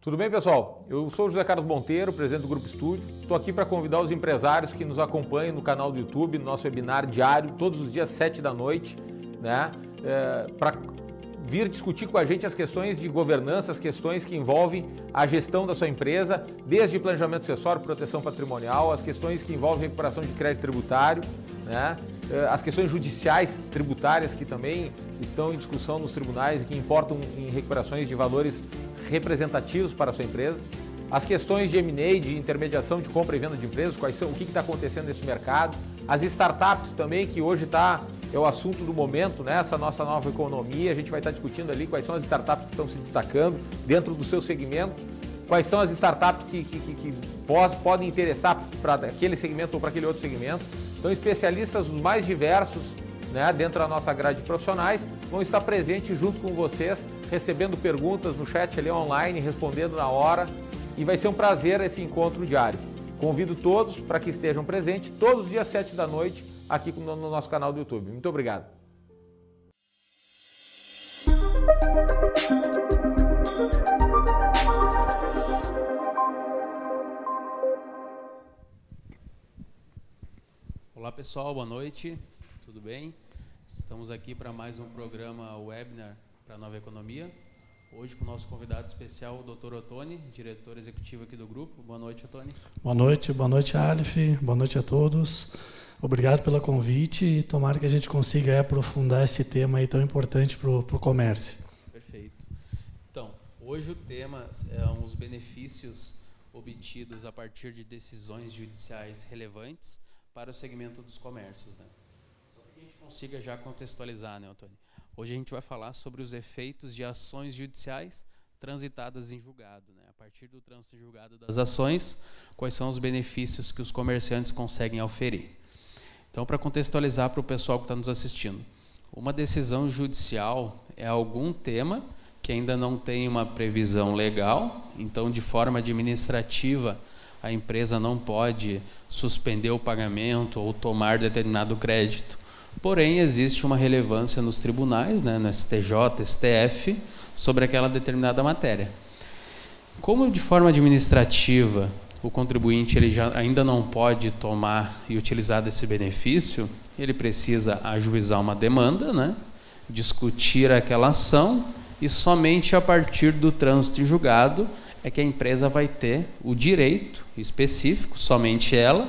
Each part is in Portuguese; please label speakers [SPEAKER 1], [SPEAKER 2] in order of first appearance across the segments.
[SPEAKER 1] Tudo bem, pessoal? Eu sou o José Carlos Monteiro, presidente do Grupo Estúdio. Estou aqui para convidar os empresários que nos acompanham no canal do YouTube, no nosso webinar diário, todos os dias 7 da noite, né? É, para vir discutir com a gente as questões de governança, as questões que envolvem a gestão da sua empresa, desde planejamento sucessório, proteção patrimonial, as questões que envolvem recuperação de crédito tributário, né? É, as questões judiciais tributárias que também estão em discussão nos tribunais e que importam em recuperações de valores representativos para a sua empresa. As questões de M&A, de intermediação de compra e venda de empresas, quais são, o que está acontecendo nesse mercado. As startups também, que hoje está, é o assunto do momento, né? essa nossa nova economia. A gente vai estar tá discutindo ali quais são as startups que estão se destacando dentro do seu segmento, quais são as startups que, que, que, que podem interessar para aquele segmento ou para aquele outro segmento. Então, especialistas os mais diversos né, dentro da nossa grade de profissionais vão estar presentes junto com vocês recebendo perguntas no chat ali online, respondendo na hora. E vai ser um prazer esse encontro diário. Convido todos para que estejam presentes todos os dias 7 da noite aqui no nosso canal do YouTube. Muito obrigado.
[SPEAKER 2] Olá pessoal, boa noite, tudo bem? Estamos aqui para mais um programa webinar para a Nova Economia. Hoje com o nosso convidado especial, o Dr. Otoni, diretor executivo aqui do grupo. Boa noite, Otoni.
[SPEAKER 3] Boa noite, boa noite, Alif. Boa noite a todos. Obrigado pelo convite e tomara que a gente consiga aprofundar esse tema aí tão importante para o comércio.
[SPEAKER 2] Perfeito. Então, hoje o tema é os benefícios obtidos a partir de decisões judiciais relevantes para o segmento dos comércios. Né? Só para que a gente consiga já contextualizar, né, Otoni? Hoje a gente vai falar sobre os efeitos de ações judiciais transitadas em julgado. Né? A partir do trânsito em julgado das ações, quais são os benefícios que os comerciantes conseguem oferir. Então, para contextualizar para o pessoal que está nos assistindo, uma decisão judicial é algum tema que ainda não tem uma previsão legal, então, de forma administrativa, a empresa não pode suspender o pagamento ou tomar determinado crédito Porém, existe uma relevância nos tribunais, né, no STJ, STF, sobre aquela determinada matéria. Como de forma administrativa o contribuinte ele já ainda não pode tomar e utilizar desse benefício, ele precisa ajuizar uma demanda, né, discutir aquela ação e somente a partir do trânsito em julgado é que a empresa vai ter o direito específico, somente ela,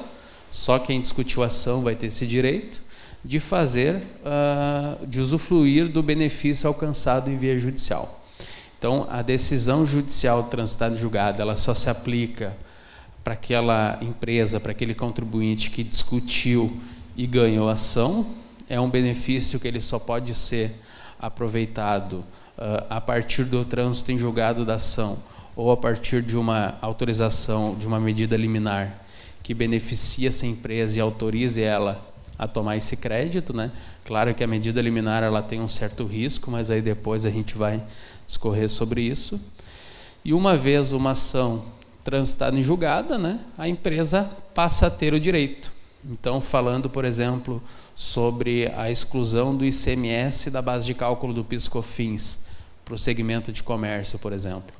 [SPEAKER 2] só quem discutiu a ação vai ter esse direito de fazer, uh, de usufruir do benefício alcançado em via judicial. Então, a decisão judicial transitada em julgado, ela só se aplica para aquela empresa, para aquele contribuinte que discutiu e ganhou a ação. É um benefício que ele só pode ser aproveitado uh, a partir do trânsito em julgado da ação ou a partir de uma autorização, de uma medida liminar que beneficie essa empresa e autorize ela a tomar esse crédito, né? Claro que a medida liminar ela tem um certo risco, mas aí depois a gente vai discorrer sobre isso. E uma vez uma ação transitada em julgada, né, a empresa passa a ter o direito. Então, falando, por exemplo, sobre a exclusão do ICMS da base de cálculo do PiscoFins para o segmento de comércio, por exemplo.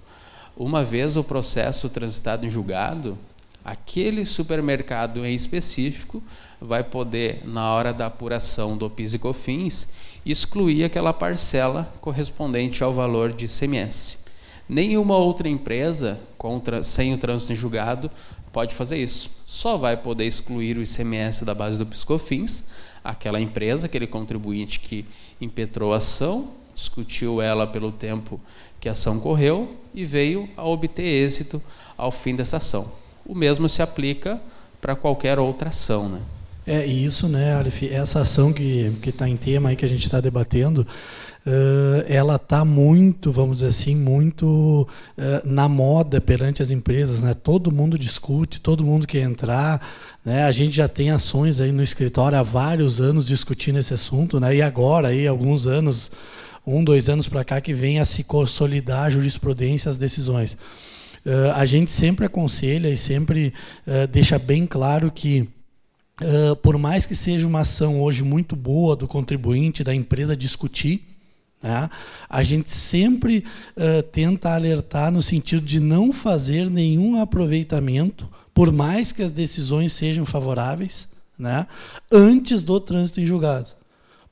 [SPEAKER 2] Uma vez o processo transitado em julgado, aquele supermercado em específico vai poder, na hora da apuração do PIS e COFINS, excluir aquela parcela correspondente ao valor de ICMS. Nenhuma outra empresa contra, sem o trânsito em julgado pode fazer isso. Só vai poder excluir o ICMS da base do PiscoFins aquela empresa, aquele contribuinte que impetrou a ação, discutiu ela pelo tempo que a ação correu e veio a obter êxito ao fim dessa ação. O mesmo se aplica para qualquer outra ação, né?
[SPEAKER 3] É isso, né, Arif? Essa ação que está em tema aí que a gente está debatendo, uh, ela está muito, vamos dizer assim, muito uh, na moda perante as empresas, né? Todo mundo discute, todo mundo quer entrar, né? A gente já tem ações aí no escritório há vários anos discutindo esse assunto, né? E agora aí alguns anos, um, dois anos para cá que vem a se consolidar a jurisprudência, as decisões. Uh, a gente sempre aconselha e sempre deixa bem claro que Uh, por mais que seja uma ação hoje muito boa do contribuinte, da empresa discutir, Né? A gente sempre uh, tenta alertar no sentido de não fazer nenhum aproveitamento, por mais que as decisões sejam favoráveis, né? antes do trânsito em julgado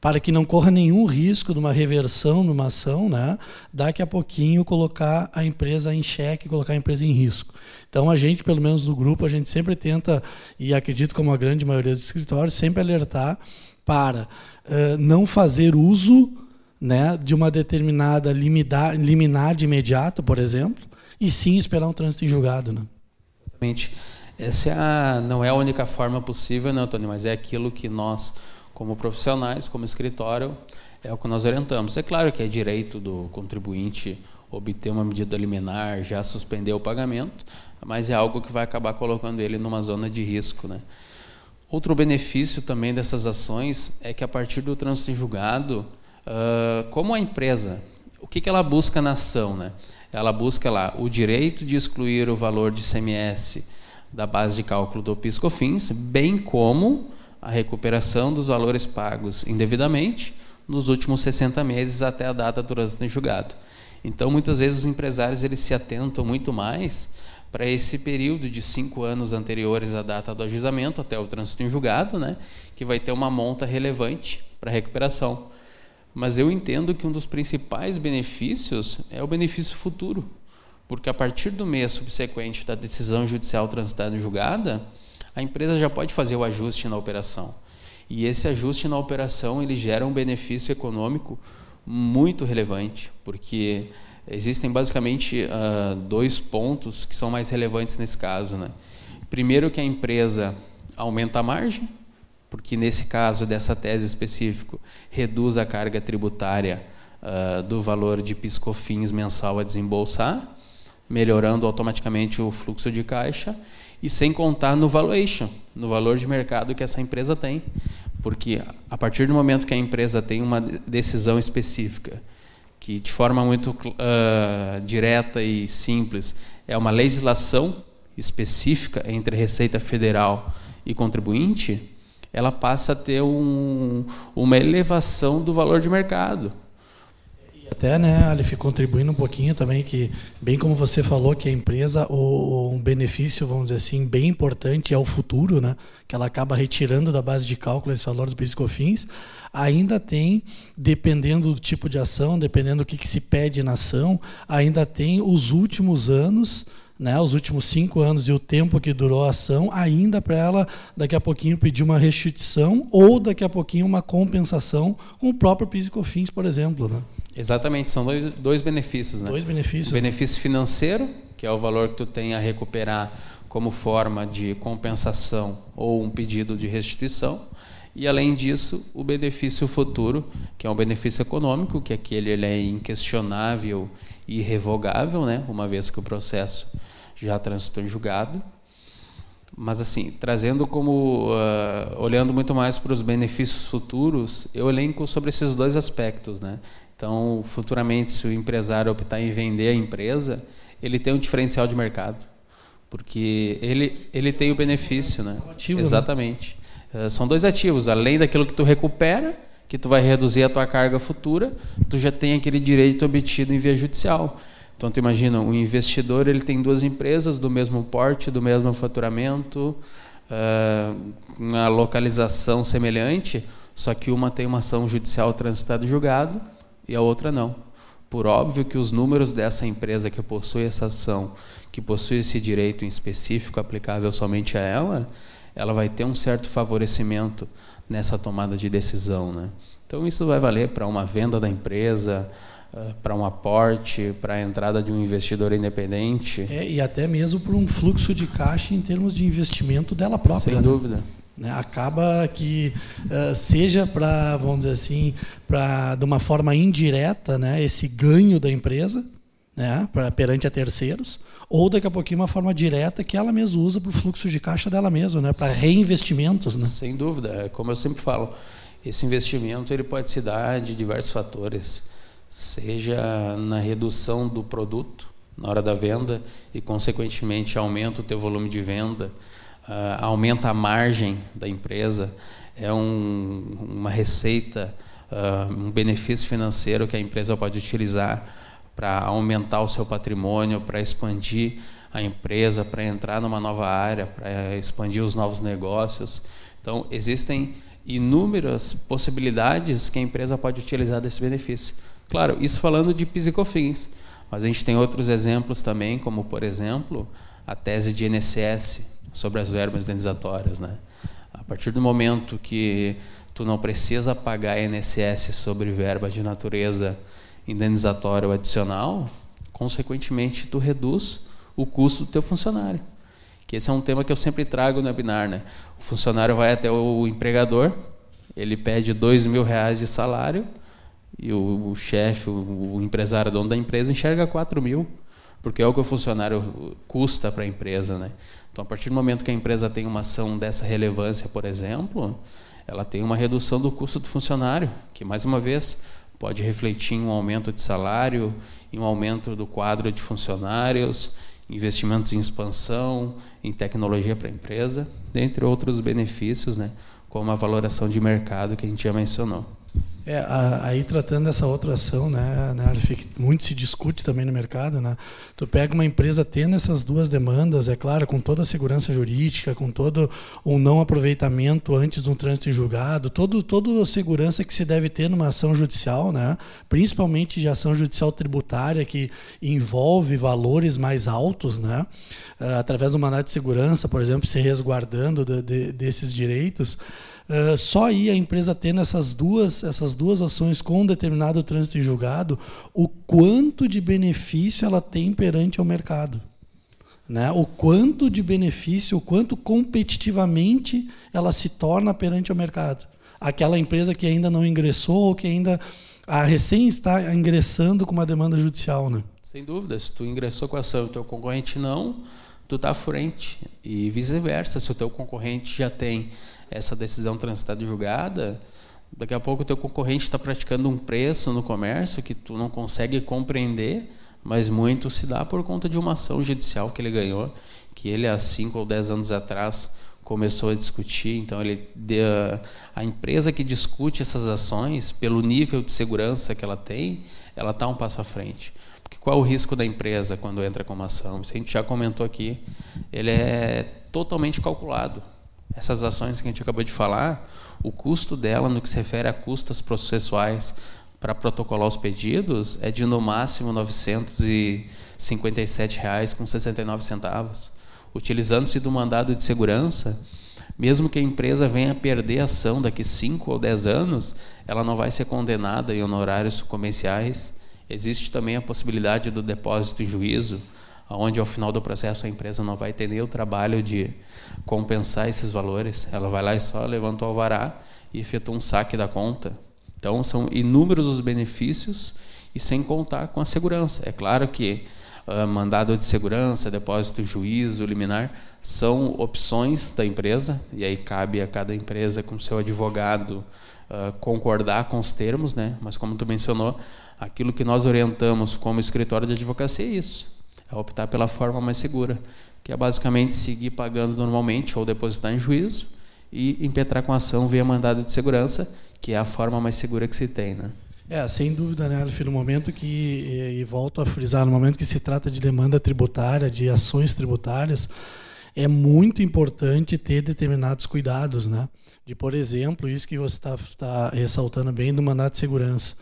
[SPEAKER 3] para que não corra nenhum risco de uma reversão numa ação, né? daqui a pouquinho colocar a empresa em xeque, colocar a empresa em risco. Então a gente, pelo menos no grupo, a gente sempre tenta, e acredito como a grande maioria dos escritórios, sempre alertar para uh, não fazer uso né, de uma determinada liminar, liminar de imediato, por exemplo, e sim esperar um trânsito em julgado. Né?
[SPEAKER 2] Exatamente. Essa é a, não é a única forma possível, né, Antônio, mas é aquilo que nós como profissionais, como escritório, é o que nós orientamos. É claro que é direito do contribuinte obter uma medida liminar, já suspender o pagamento, mas é algo que vai acabar colocando ele numa zona de risco. Né? Outro benefício também dessas ações é que a partir do trânsito em julgado, uh, como a empresa, o que, que ela busca na ação? Né? Ela busca lá o direito de excluir o valor de CMS da base de cálculo do PIS/COFINS, bem como a recuperação dos valores pagos indevidamente nos últimos 60 meses até a data do trânsito em julgado. Então, muitas vezes os empresários eles se atentam muito mais para esse período de cinco anos anteriores à data do ajuizamento até o trânsito em julgado, né, que vai ter uma monta relevante para a recuperação. Mas eu entendo que um dos principais benefícios é o benefício futuro, porque a partir do mês subsequente da decisão judicial transitada em julgada, a empresa já pode fazer o ajuste na operação. E esse ajuste na operação ele gera um benefício econômico muito relevante, porque existem basicamente uh, dois pontos que são mais relevantes nesse caso. Né? Primeiro, que a empresa aumenta a margem, porque nesse caso dessa tese específica, reduz a carga tributária uh, do valor de piscofins mensal a desembolsar, melhorando automaticamente o fluxo de caixa e sem contar no valuation, no valor de mercado que essa empresa tem. Porque a partir do momento que a empresa tem uma decisão específica, que de forma muito uh, direta e simples é uma legislação específica entre Receita Federal e contribuinte, ela passa a ter um, uma elevação do valor de mercado
[SPEAKER 3] até, né, Alif, contribuindo um pouquinho também, que, bem como você falou, que a empresa, o, um benefício, vamos dizer assim, bem importante é o futuro, né, que ela acaba retirando da base de cálculo esse valor dos PIS ainda tem, dependendo do tipo de ação, dependendo do que, que se pede na ação, ainda tem os últimos anos né, os últimos cinco anos e o tempo que durou a ação, ainda para ela daqui a pouquinho pedir uma restituição ou daqui a pouquinho uma compensação com o próprio PIS e COFINS, por exemplo. Né?
[SPEAKER 2] Exatamente, são dois, dois benefícios. Né?
[SPEAKER 3] Dois benefícios. O
[SPEAKER 2] benefício financeiro, que é o valor que tu tem a recuperar como forma de compensação ou um pedido de restituição. E, além disso, o benefício futuro, que é um benefício econômico, que aquele ele é inquestionável e irrevogável, né? uma vez que o processo já transitou em julgado. Mas, assim, trazendo como. Uh, olhando muito mais para os benefícios futuros, eu elenco sobre esses dois aspectos. Né? Então, futuramente, se o empresário optar em vender a empresa, ele tem um diferencial de mercado. Porque ele, ele tem o benefício. Né? Ativo, né? Exatamente. Né? São dois ativos. Além daquilo que tu recupera, que tu vai reduzir a tua carga futura, tu já tem aquele direito obtido em via judicial. Então, tu imagina, um investidor ele tem duas empresas do mesmo porte, do mesmo faturamento, uh, uma localização semelhante, só que uma tem uma ação judicial transitada e julgado e a outra não. Por óbvio que os números dessa empresa que possui essa ação, que possui esse direito em específico aplicável somente a ela, ela vai ter um certo favorecimento nessa tomada de decisão. Né? Então, isso vai valer para uma venda da empresa, eh, para um aporte, para a entrada de um investidor independente.
[SPEAKER 3] É, e até mesmo para um fluxo de caixa em termos de investimento dela própria.
[SPEAKER 2] Sem
[SPEAKER 3] né?
[SPEAKER 2] dúvida.
[SPEAKER 3] Né? Acaba que uh, seja para, vamos dizer assim, para de uma forma indireta, né, esse ganho da empresa, né, pra, perante a terceiros, ou daqui a pouquinho uma forma direta que ela mesma usa para o fluxo de caixa dela mesma, né, para reinvestimentos. Né?
[SPEAKER 2] Sem dúvida, é como eu sempre falo, esse investimento ele pode se dar de diversos fatores seja na redução do produto na hora da venda e, consequentemente, aumenta o teu volume de venda, uh, aumenta a margem da empresa, é um, uma receita uh, um benefício financeiro que a empresa pode utilizar para aumentar o seu patrimônio, para expandir a empresa, para entrar numa nova área, para expandir os novos negócios. Então, existem inúmeras possibilidades que a empresa pode utilizar desse benefício. Claro, isso falando de PIS e COFINS, mas a gente tem outros exemplos também, como, por exemplo, a tese de INSS sobre as verbas indenizatórias. Né? A partir do momento que tu não precisa pagar INSS sobre verba de natureza indenizatória ou adicional, consequentemente tu reduz o custo do teu funcionário. Que esse é um tema que eu sempre trago no webinar, né? O funcionário vai até o empregador, ele pede dois mil reais de salário e o, o chefe, o, o, empresário, dono da empresa enxerga quatro mil, porque é o que o funcionário custa para a empresa, né? Então, a partir do momento que a empresa tem uma ação dessa relevância, por exemplo, ela tem uma redução do custo do funcionário, que mais uma vez pode refletir em um aumento de salário, em um aumento do quadro de funcionários, investimentos em expansão, em tecnologia para a empresa, dentre outros benefícios, né, como a valoração de mercado que a gente já mencionou.
[SPEAKER 3] É, aí tratando dessa outra ação, né, né muito se discute também no mercado, né? Tu pega uma empresa tendo essas duas demandas, é claro, com toda a segurança jurídica, com todo o não aproveitamento antes de um trânsito em julgado, todo toda a segurança que se deve ter numa ação judicial, né? Principalmente de ação judicial tributária que envolve valores mais altos, né? Uh, através do mandato de segurança, por exemplo, se resguardando de, de, desses direitos. Uh, só aí a empresa tendo essas duas, essas duas ações com um determinado trânsito em julgado, o quanto de benefício ela tem perante ao mercado. Né? O quanto de benefício, o quanto competitivamente ela se torna perante ao mercado. Aquela empresa que ainda não ingressou ou que ainda a recém está ingressando com uma demanda judicial. Né?
[SPEAKER 2] Sem dúvida, se tu ingressou com a ação e o teu concorrente não, tu está à frente. E vice-versa, se o teu concorrente já tem essa decisão transitada e julgada, daqui a pouco o teu concorrente está praticando um preço no comércio que tu não consegue compreender, mas muito se dá por conta de uma ação judicial que ele ganhou, que ele há 5 ou 10 anos atrás começou a discutir. Então, ele deu, a empresa que discute essas ações, pelo nível de segurança que ela tem, ela está um passo à frente. Porque qual é o risco da empresa quando entra com uma ação? Isso a gente já comentou aqui. Ele é totalmente calculado essas ações que a gente acabou de falar, o custo dela no que se refere a custas processuais para protocolar os pedidos é de no máximo R$ 957,69. Utilizando-se do mandado de segurança, mesmo que a empresa venha a perder a ação daqui 5 ou 10 anos, ela não vai ser condenada em honorários comerciais. Existe também a possibilidade do depósito em juízo, onde ao final do processo a empresa não vai ter nem o trabalho de compensar esses valores, ela vai lá e só levanta o alvará e efetua um saque da conta. Então são inúmeros os benefícios e sem contar com a segurança. É claro que uh, mandado de segurança, depósito juízo, liminar, são opções da empresa, e aí cabe a cada empresa, com seu advogado, uh, concordar com os termos, né? mas como tu mencionou, aquilo que nós orientamos como escritório de advocacia é isso é optar pela forma mais segura, que é basicamente seguir pagando normalmente ou depositar em juízo e impetrar com ação via mandado de segurança, que é a forma mais segura que se tem, né?
[SPEAKER 3] É, sem dúvida, né, Alf, no momento que, e, e volto a frisar, no momento que se trata de demanda tributária, de ações tributárias, é muito importante ter determinados cuidados, né? De, por exemplo, isso que você está tá ressaltando bem do mandato de segurança.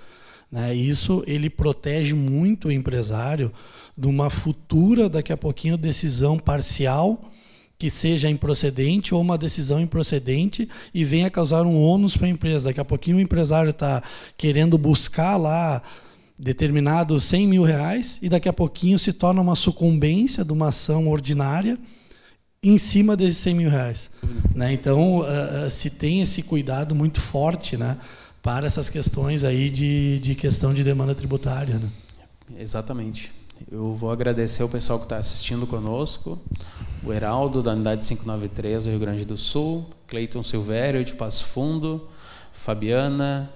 [SPEAKER 3] Né? Isso ele protege muito o empresário de uma futura, daqui a pouquinho, decisão parcial que seja improcedente ou uma decisão improcedente e venha causar um ônus para a empresa. Daqui a pouquinho o empresário está querendo buscar lá determinados 100 mil reais e daqui a pouquinho se torna uma sucumbência de uma ação ordinária em cima desses 100 mil reais. Né? Então, uh, se tem esse cuidado muito forte né, para essas questões aí de, de questão de demanda tributária. Né?
[SPEAKER 2] Exatamente. Eu vou agradecer o pessoal que está assistindo conosco, o Heraldo, da unidade 593 do Rio Grande do Sul, Cleiton Silvério, de Passo Fundo, Fabiana,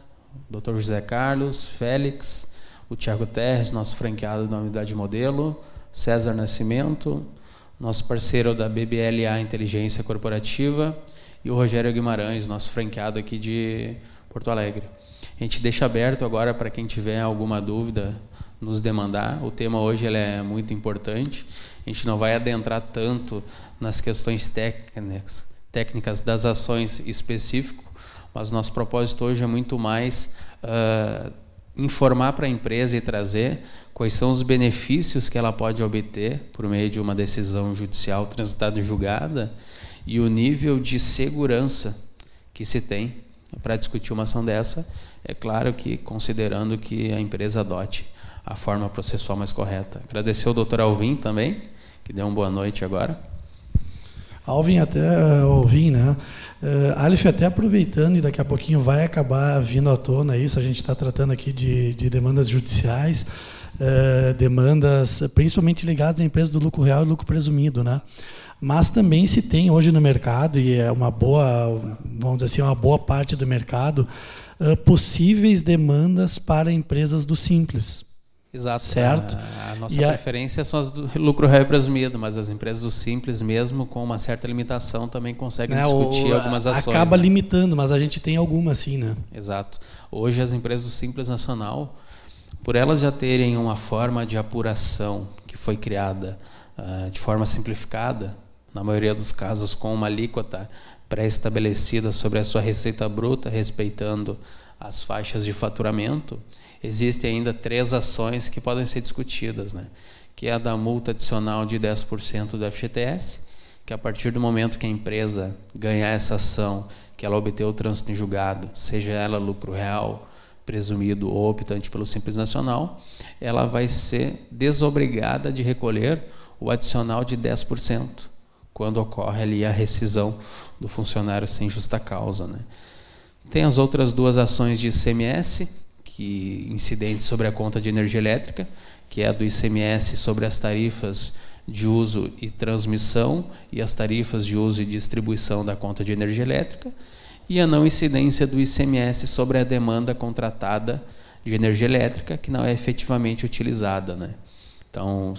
[SPEAKER 2] Dr. José Carlos, Félix, o Tiago Terres, nosso franqueado da unidade modelo, César Nascimento, nosso parceiro da BBLA Inteligência Corporativa, e o Rogério Guimarães, nosso franqueado aqui de Porto Alegre. A gente deixa aberto agora para quem tiver alguma dúvida nos demandar. O tema hoje ele é muito importante. A gente não vai adentrar tanto nas questões técnicas, técnicas das ações específico, mas nosso propósito hoje é muito mais uh, informar para a empresa e trazer quais são os benefícios que ela pode obter por meio de uma decisão judicial transitada e julgada e o nível de segurança que se tem para discutir uma ação dessa, é claro que considerando que a empresa adote a forma processual mais correta. Agradecer ao doutor Alvim também, que deu uma boa noite agora.
[SPEAKER 3] Alvin até ouvi, né? Uh, até aproveitando e daqui a pouquinho vai acabar vindo à tona isso. A gente está tratando aqui de, de demandas judiciais, uh, demandas principalmente ligadas à empresa do lucro real e lucro presumido, né? Mas também se tem hoje no mercado e é uma boa, vamos dizer assim, uma boa parte do mercado uh, possíveis demandas para empresas do simples.
[SPEAKER 2] Exato.
[SPEAKER 3] Certo?
[SPEAKER 2] A, a nossa e preferência a... são as do lucro real presumido, mas as empresas do simples, mesmo com uma certa limitação, também conseguem né? discutir o, algumas ações.
[SPEAKER 3] Acaba
[SPEAKER 2] né?
[SPEAKER 3] limitando, mas a gente tem algumas sim, né?
[SPEAKER 2] Exato. Hoje as empresas do simples nacional, por elas já terem uma forma de apuração que foi criada uh, de forma simplificada, na maioria dos casos com uma alíquota pré-estabelecida sobre a sua receita bruta, respeitando as faixas de faturamento, existem ainda três ações que podem ser discutidas, né? que é a da multa adicional de 10% do FGTS, que a partir do momento que a empresa ganhar essa ação, que ela obter o trânsito em julgado, seja ela lucro real, presumido ou optante pelo Simples Nacional, ela vai ser desobrigada de recolher o adicional de 10%, quando ocorre ali a rescisão do funcionário sem justa causa. Né? Tem as outras duas ações de ICMS, que incidentes sobre a conta de energia elétrica, que é a do ICMS sobre as tarifas de uso e transmissão e as tarifas de uso e distribuição da conta de energia elétrica, e a não incidência do ICMS sobre a demanda contratada de energia elétrica que não é efetivamente utilizada, né? Então,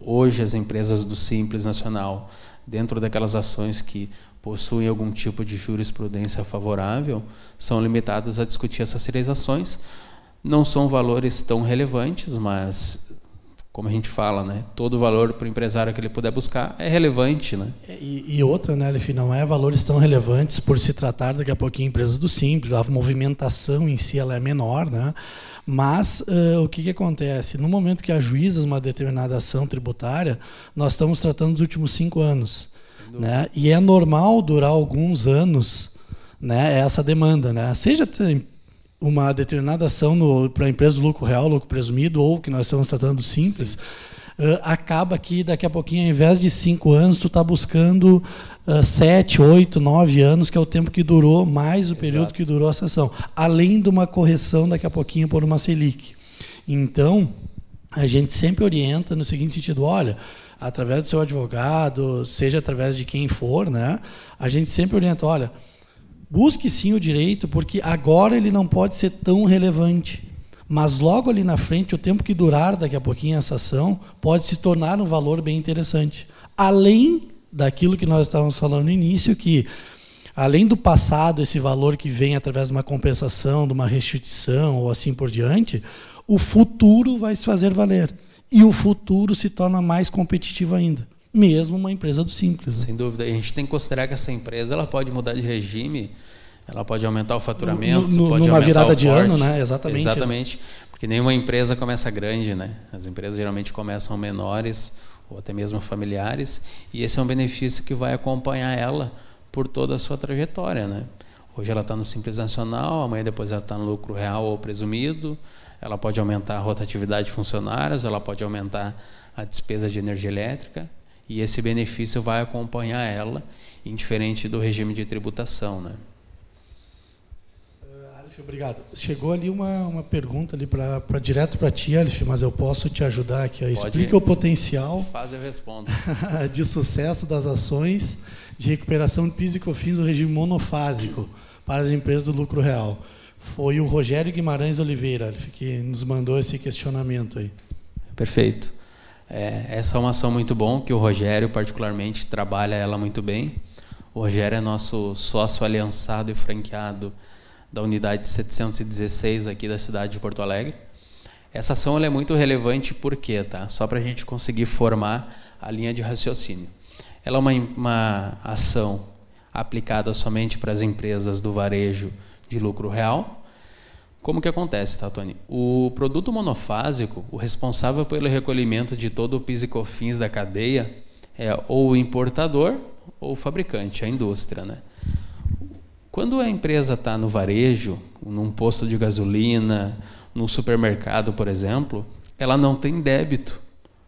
[SPEAKER 2] hoje as empresas do Simples Nacional, dentro daquelas ações que possuem algum tipo de jurisprudência favorável, são limitadas a discutir essas três ações, não são valores tão relevantes, mas como a gente fala, né? Todo valor para o empresário que ele puder buscar é relevante, né?
[SPEAKER 3] É, e, e outra, né, Alef, não é valores tão relevantes por se tratar daqui a pouquinho empresas do simples, a movimentação em si ela é menor, né? Mas uh, o que, que acontece? No momento que ajuiza uma determinada ação tributária, nós estamos tratando dos últimos cinco anos. Né? E é normal durar alguns anos né, essa demanda. Né? Seja uma determinada ação para a empresa do lucro real, lucro presumido, ou que nós estamos tratando simples, uh, acaba que daqui a pouquinho, ao invés de cinco anos, tu está buscando uh, sete, oito, nove anos, que é o tempo que durou, mais o período Exato. que durou a sessão. Além de uma correção daqui a pouquinho por uma Selic. Então, a gente sempre orienta no seguinte sentido, olha, através do seu advogado, seja através de quem for, né? A gente sempre orienta, olha, Busque sim o direito, porque agora ele não pode ser tão relevante. Mas logo ali na frente, o tempo que durar daqui a pouquinho essa ação, pode se tornar um valor bem interessante. Além daquilo que nós estávamos falando no início, que além do passado, esse valor que vem através de uma compensação, de uma restituição ou assim por diante, o futuro vai se fazer valer. E o futuro se torna mais competitivo ainda mesmo uma empresa do simples.
[SPEAKER 2] Né? Sem dúvida. E a gente tem que considerar que essa empresa ela pode mudar de regime, ela pode aumentar o faturamento, no, no,
[SPEAKER 3] pode
[SPEAKER 2] numa
[SPEAKER 3] virada de
[SPEAKER 2] porte.
[SPEAKER 3] ano, né? Exatamente.
[SPEAKER 2] Exatamente. Porque nenhuma empresa começa grande, né? As empresas geralmente começam menores ou até mesmo familiares, e esse é um benefício que vai acompanhar ela por toda a sua trajetória, né? Hoje ela está no Simples Nacional, amanhã depois ela está no lucro real ou presumido, ela pode aumentar a rotatividade de funcionários, ela pode aumentar a despesa de energia elétrica, e esse benefício vai acompanhar ela, indiferente do regime de tributação, né?
[SPEAKER 3] Uh, Alif, obrigado. Chegou ali uma, uma pergunta ali para direto para ti, Alif, mas eu posso te ajudar aqui. Explica o potencial.
[SPEAKER 2] Faz eu respondo.
[SPEAKER 3] de sucesso das ações de recuperação de PIS e COFINS do regime monofásico para as empresas do lucro real. Foi o Rogério Guimarães Oliveira Alif, que nos mandou esse questionamento aí.
[SPEAKER 2] Perfeito. É, essa é uma ação muito bom, que o Rogério, particularmente, trabalha ela muito bem. O Rogério é nosso sócio aliançado e franqueado da unidade 716 aqui da cidade de Porto Alegre. Essa ação é muito relevante porque, tá? Só para a gente conseguir formar a linha de raciocínio. Ela é uma, uma ação aplicada somente para as empresas do varejo de lucro real. Como que acontece, tá, Tony? O produto monofásico, o responsável pelo recolhimento de todo o PIS e COFINS da cadeia é ou o importador ou o fabricante, a indústria, né? Quando a empresa está no varejo, num posto de gasolina, num supermercado, por exemplo, ela não tem débito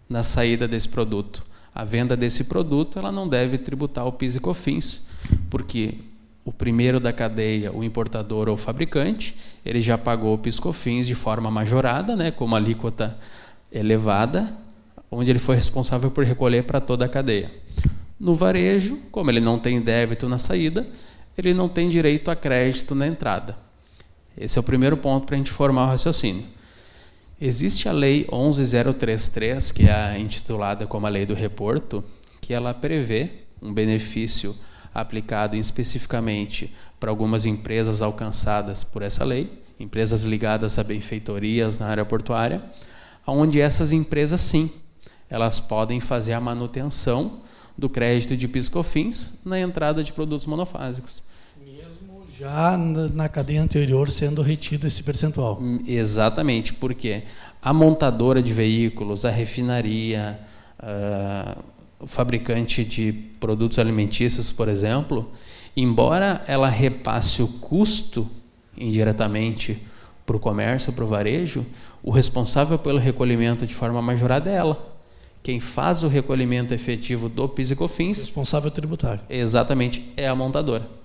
[SPEAKER 2] na saída desse produto. A venda desse produto ela não deve tributar o PIS e COFINS, porque o primeiro da cadeia, o importador ou o fabricante, ele já pagou o PIS e COFINS de forma majorada, né, com uma alíquota elevada, onde ele foi responsável por recolher para toda a cadeia. No varejo, como ele não tem débito na saída, ele não tem direito a crédito na entrada. Esse é o primeiro ponto para a gente formar o raciocínio. Existe a Lei 11033, que é intitulada como a Lei do Reporto, que ela prevê um benefício aplicado especificamente para algumas empresas alcançadas por essa lei, empresas ligadas a benfeitorias na área portuária, onde essas empresas sim, elas podem fazer a manutenção do crédito de piscofins na entrada de produtos monofásicos.
[SPEAKER 3] Mesmo já na cadeia anterior sendo retido esse percentual. Hum,
[SPEAKER 2] exatamente, porque a montadora de veículos, a refinaria, o fabricante de produtos alimentícios, por exemplo, embora ela repasse o custo indiretamente para o comércio, para o varejo, o responsável pelo recolhimento de forma majorada é ela. Quem faz o recolhimento efetivo do PIS e COFINS...
[SPEAKER 3] Responsável tributário.
[SPEAKER 2] Exatamente, é a montadora.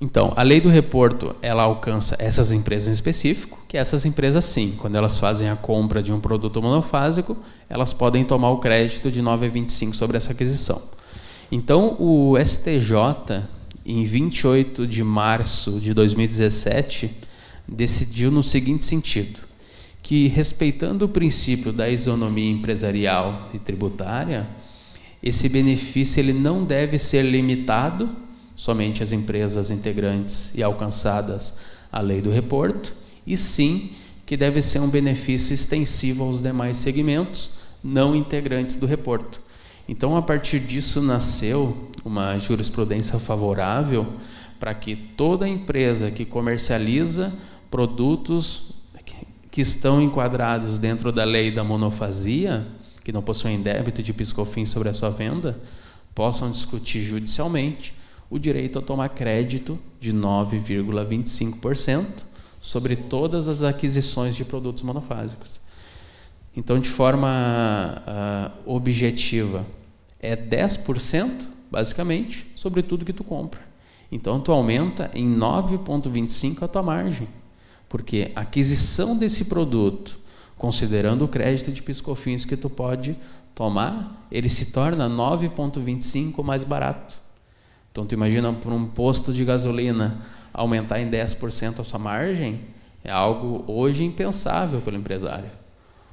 [SPEAKER 2] Então, a lei do reporto, ela alcança essas empresas em específico, que essas empresas sim, quando elas fazem a compra de um produto monofásico, elas podem tomar o crédito de 9,25 sobre essa aquisição. Então, o STJ, em 28 de março de 2017, decidiu no seguinte sentido: que, respeitando o princípio da isonomia empresarial e tributária, esse benefício ele não deve ser limitado somente às empresas integrantes e alcançadas a lei do reporto, e sim que deve ser um benefício extensivo aos demais segmentos não integrantes do reporto. Então, a partir disso nasceu uma jurisprudência favorável para que toda empresa que comercializa produtos que estão enquadrados dentro da lei da monofasia, que não possuem débito de piscofins sobre a sua venda, possam discutir judicialmente o direito a tomar crédito de 9,25% sobre todas as aquisições de produtos monofásicos. Então, de forma uh, objetiva, é 10%, basicamente, sobre tudo que tu compra. Então, tu aumenta em 9,25% a tua margem. Porque a aquisição desse produto, considerando o crédito de piscofins que tu pode tomar, ele se torna 9,25 mais barato. Então, tu imagina por um posto de gasolina aumentar em 10% a sua margem, é algo hoje impensável pelo empresário.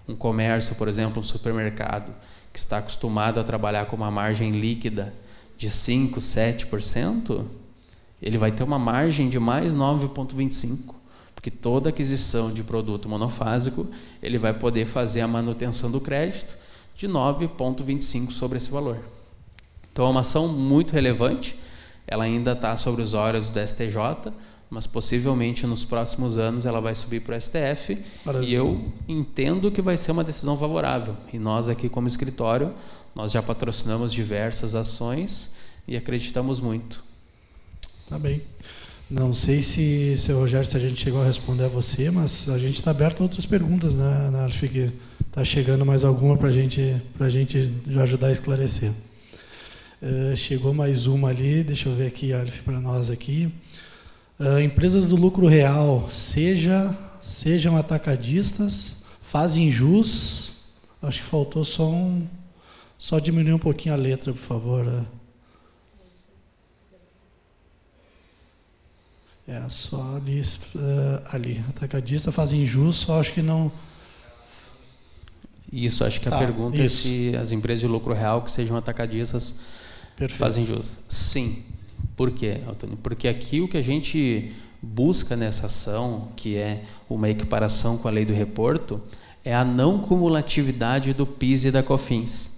[SPEAKER 2] Um comércio, por exemplo, um supermercado, que está acostumado a trabalhar com uma margem líquida de 5, 7%, ele vai ter uma margem de mais 9,25% porque toda aquisição de produto monofásico, ele vai poder fazer a manutenção do crédito de 9,25 sobre esse valor. Então é uma ação muito relevante, ela ainda está sobre os olhos do STJ, mas possivelmente nos próximos anos ela vai subir para o STF Maravilha. e eu entendo que vai ser uma decisão favorável. E nós aqui como escritório, nós já patrocinamos diversas ações e acreditamos muito.
[SPEAKER 3] Tá bem. Não sei se, seu Rogério, se a gente chegou a responder a você, mas a gente está aberto a outras perguntas, né, né Acho que está chegando mais alguma para gente, a gente ajudar a esclarecer. Uh, chegou mais uma ali, deixa eu ver aqui, Alf, para nós aqui. Uh, empresas do lucro real, seja, sejam atacadistas, fazem jus. Acho que faltou só um, só diminuir um pouquinho a letra, por favor. Uh. É, só ali, uh, ali. Atacadista fazem jus, só acho que não.
[SPEAKER 2] Isso, acho que a tá, pergunta é isso. é se as empresas de lucro real que sejam atacadistas Perfeito. fazem jus. Sim. Por quê, Antônio? Porque aqui o que a gente busca nessa ação, que é uma equiparação com a lei do reporto, é a não cumulatividade do PIS e da COFINS.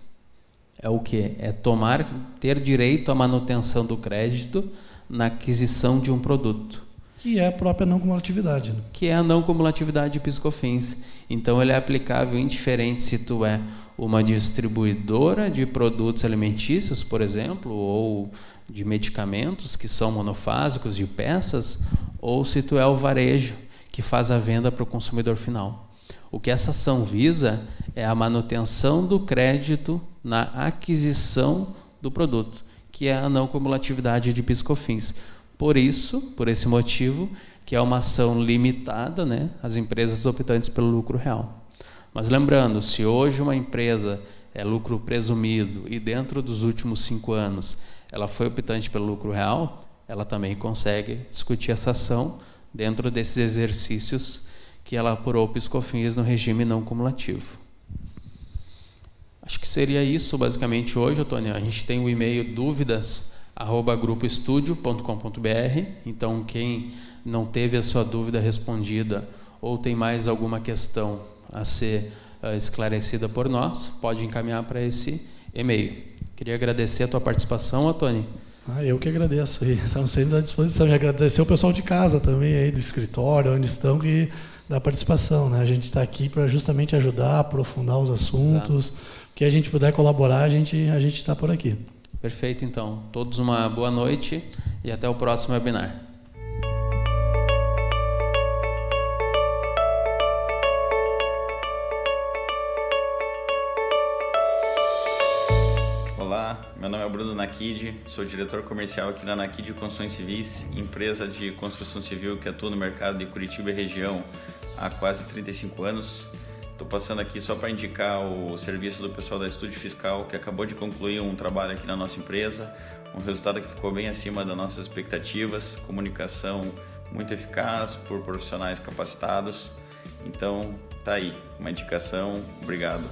[SPEAKER 2] É o que? É tomar, ter direito à manutenção do crédito na aquisição de um produto.
[SPEAKER 3] Que é a própria não cumulatividade. Né?
[SPEAKER 2] Que é a não cumulatividade de PIS/COFINS. Então ele é aplicável indiferente se tu é uma distribuidora de produtos alimentícios, por exemplo, ou de medicamentos que são monofásicos, de peças, ou se tu é o varejo que faz a venda para o consumidor final. O que essa ação visa é a manutenção do crédito na aquisição do produto, que é a não cumulatividade de piscofins. Por isso, por esse motivo, que é uma ação limitada né, às empresas optantes pelo lucro real. Mas lembrando, se hoje uma empresa é lucro presumido e dentro dos últimos cinco anos ela foi optante pelo lucro real, ela também consegue discutir essa ação dentro desses exercícios que ela apurou o piscofins no regime não cumulativo. Acho que seria isso basicamente hoje, Antônio. A gente tem o e-mail dúvidas arroba grupoestudio.com.br. Então, quem não teve a sua dúvida respondida ou tem mais alguma questão a ser uh, esclarecida por nós, pode encaminhar para esse e-mail. Queria agradecer a tua participação, Antônio.
[SPEAKER 3] Ah, eu que agradeço. Estamos sempre à disposição. E agradecer o pessoal de casa também, aí, do escritório, onde estão, que da participação. Né? A gente está aqui para justamente ajudar, aprofundar os assuntos. Exato. que a gente puder colaborar, a gente a gente está por aqui.
[SPEAKER 2] Perfeito, então. Todos uma boa noite e até o próximo webinar.
[SPEAKER 4] Nakid, sou diretor comercial aqui na Nakid Construções Civis, empresa de construção civil que atua no mercado de Curitiba e região há quase 35 anos. Estou passando aqui só para indicar o serviço do pessoal da Estúdio Fiscal, que acabou de concluir um trabalho aqui na nossa empresa, um resultado que ficou bem acima das nossas expectativas, comunicação muito eficaz por profissionais capacitados. Então, tá aí, uma indicação. Obrigado.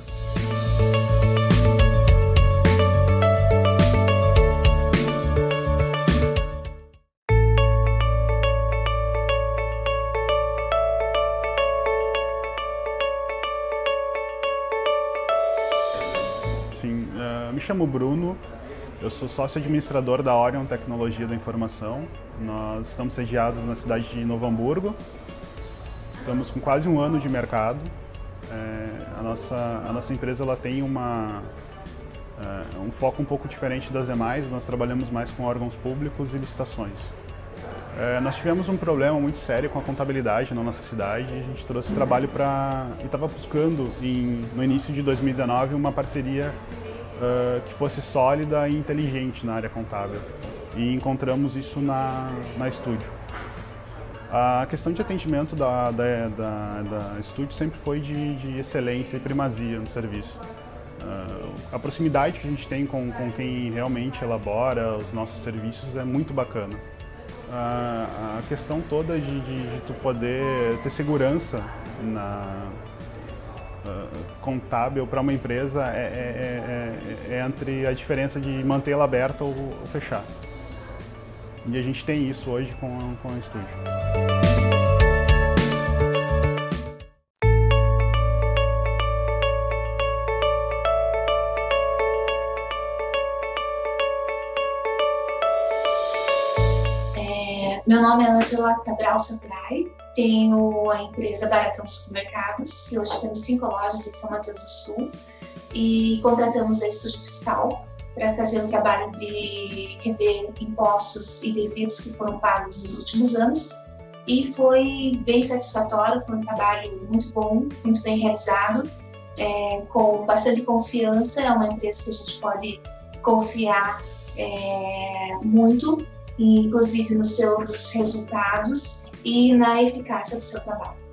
[SPEAKER 5] Chamo Bruno, eu sou sócio administrador da Orion Tecnologia da Informação. Nós estamos sediados na cidade de Novo Hamburgo. Estamos com quase um ano de mercado. É, a, nossa, a nossa empresa ela tem uma, é, um foco um pouco diferente das demais. Nós trabalhamos mais com órgãos públicos e licitações. É, nós tivemos um problema muito sério com a contabilidade na nossa cidade. A gente trouxe trabalho para e estava buscando em, no início de 2019 uma parceria uh, que fosse sólida e inteligente na área contábil. E encontramos isso na, na estúdio. A questão de atendimento da, da, da, da estúdio sempre foi de, de, excelência e primazia no serviço. Uh, a proximidade que a gente tem com, com quem realmente elabora os nossos serviços é muito bacana. Uh, a questão toda de, de, de tu poder ter segurança na, contábil para uma empresa é, é, é, é, entre a diferença de mantê-la aberta ou, ou, fechar. E a gente tem isso hoje com, com o estúdio.
[SPEAKER 6] É, meu nome é Angela Cabral Sampaio, tenho a empresa Baratão Supermercados, que hoje temos cinco lojas em São Mateus do Sul, e contratamos a Estúdio Fiscal para fazer um trabalho de rever impostos e devidos que foram pagos nos últimos anos. E foi bem satisfatório, foi um trabalho muito bom, muito bem realizado, é, com bastante confiança. É uma empresa que a gente pode confiar é, muito, inclusive nos seus resultados e na eficácia do seu trabalho.